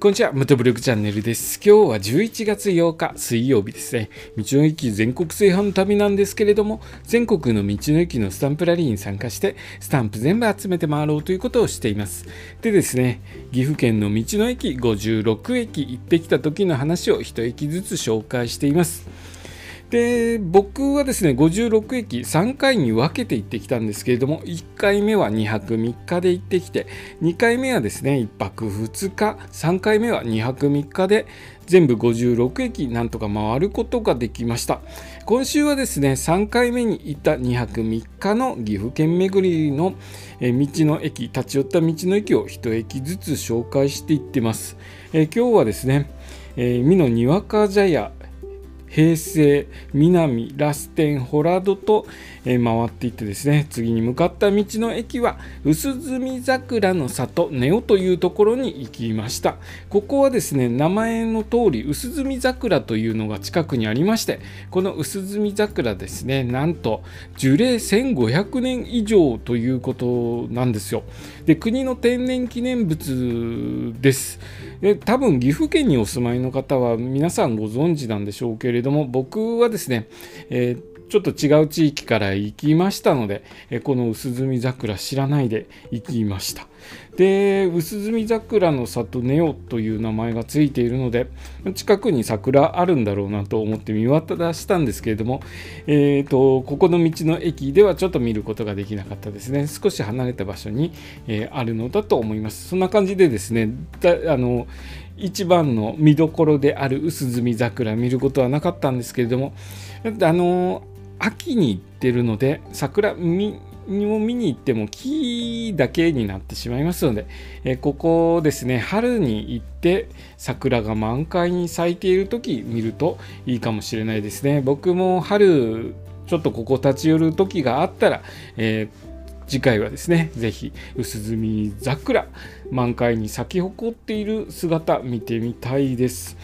こんにちは、ムトブログチャンネルです。今日は11月8日水曜日ですね。道の駅全国制覇の旅なんですけれども、全国の道の駅のスタンプラリーに参加して、スタンプ全部集めて回ろうということをしています。でですね、岐阜県の道の駅56駅行ってきた時の話を1駅ずつ紹介しています。で僕はですね56駅3回に分けて行ってきたんですけれども1回目は2泊3日で行ってきて2回目はですね1泊2日3回目は2泊3日で全部56駅なんとか回ることができました。今週はですね3回目に行った2泊3日の岐阜県巡りの道の駅立ち寄った道の駅を1駅ずつ紹介していってます、え今日はですねえ、美濃にわか茶屋平成南ラステンホラドと、え回っていってですね次に向かった道の駅は薄墨桜の里ネオというところに行きました。ここはですね名前の通り薄墨桜というのが近くにありましてこの薄墨桜ですねなんと樹齢1500年以上ということなんですよ。で国の天然記念物です。で多分岐阜県にお住まいの方は皆さんご存知なんでしょうけれども僕はですね、えーちょっと違う地域から行きましたので、えこの薄墨桜知らないで行きました。で、薄墨桜の里ネオという名前がついているので、近くに桜あるんだろうなと思って見渡したんですけれども、えーと、ここの道の駅ではちょっと見ることができなかったですね。少し離れた場所に、えー、あるのだと思います。そんな感じでですね、あの一番の見どころである薄墨桜見ることはなかったんですけれども、あの秋に行ってるので桜見を見に行っても木だけになってしまいますので、えここですね春に行って桜が満開に咲いている時見るといいかもしれないですね僕も春ちょっとここ立ち寄る時があったら、えー次回はですね、ぜひ薄墨桜満開に咲き誇っている姿見てみたいです。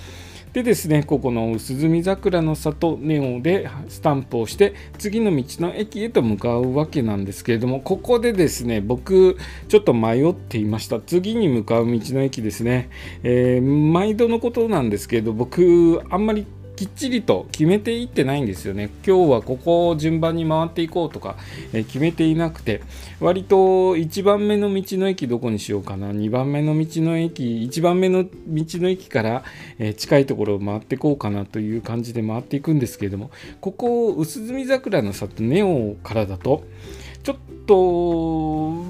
でですね、ここの薄墨桜の里ネオでスタンプをして、次の道の駅へと向かうわけなんですけれども、ここでですね、僕、ちょっと迷っていました。次に向かう道の駅ですね。えー、毎度のことなんですけど、僕、あんまりきっちりと決めていってないんですよね。今日はここを順番に回っていこうとか、え決めていなくて、割と1番目の道の駅どこにしようかな、2番目の道の駅、1番目の道の駅から、え近いところを回っていこうかなという感じで回っていくんですけれども、ここ、薄墨桜の里ネオからだと、ちょっと、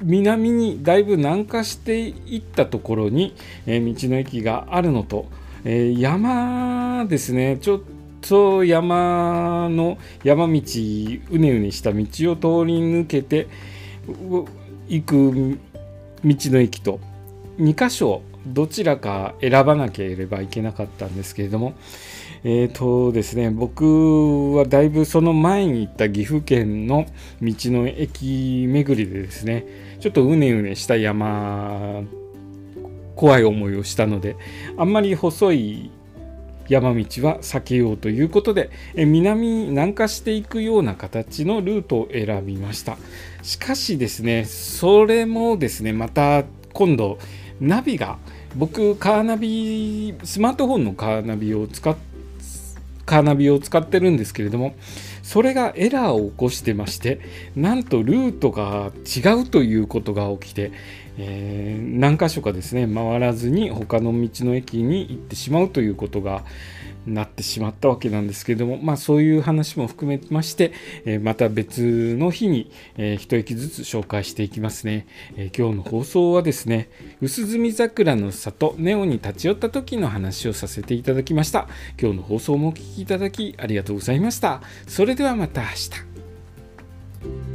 南にだいぶ南下していったところに、え道の駅があるのと、えー、山ですね。ちょっと山の山道うねうねした道を通り抜けて行く道の駅と2箇所どちらか選ばなければいけなかったんですけれどもえーとですね、僕はだいぶその前に行った岐阜県の道の駅巡りでですねちょっとうねうねした山怖い思いをしたのであんまり細い山道は避けようということで南南下していくような形のルートを選びました。しかしですねそれもですねまた今度ナビが僕カーナビスマートフォンのカーナビを使っカーナビを使ってるんですけれどもそれがエラーを起こしてましてなんとルートが違うということが起きてえー、何箇所かですね回らずに他の道の駅に行ってしまうということがなってしまったわけなんですけれども、まあ、そういう話も含めまして、えー、また別の日に、えー、一駅ずつ紹介していきますね、えー、今日の放送はですね薄墨桜の里ネオに立ち寄った時の話をさせていただきました。今日の放送もお聴きいただきありがとうございました。それではまた明日。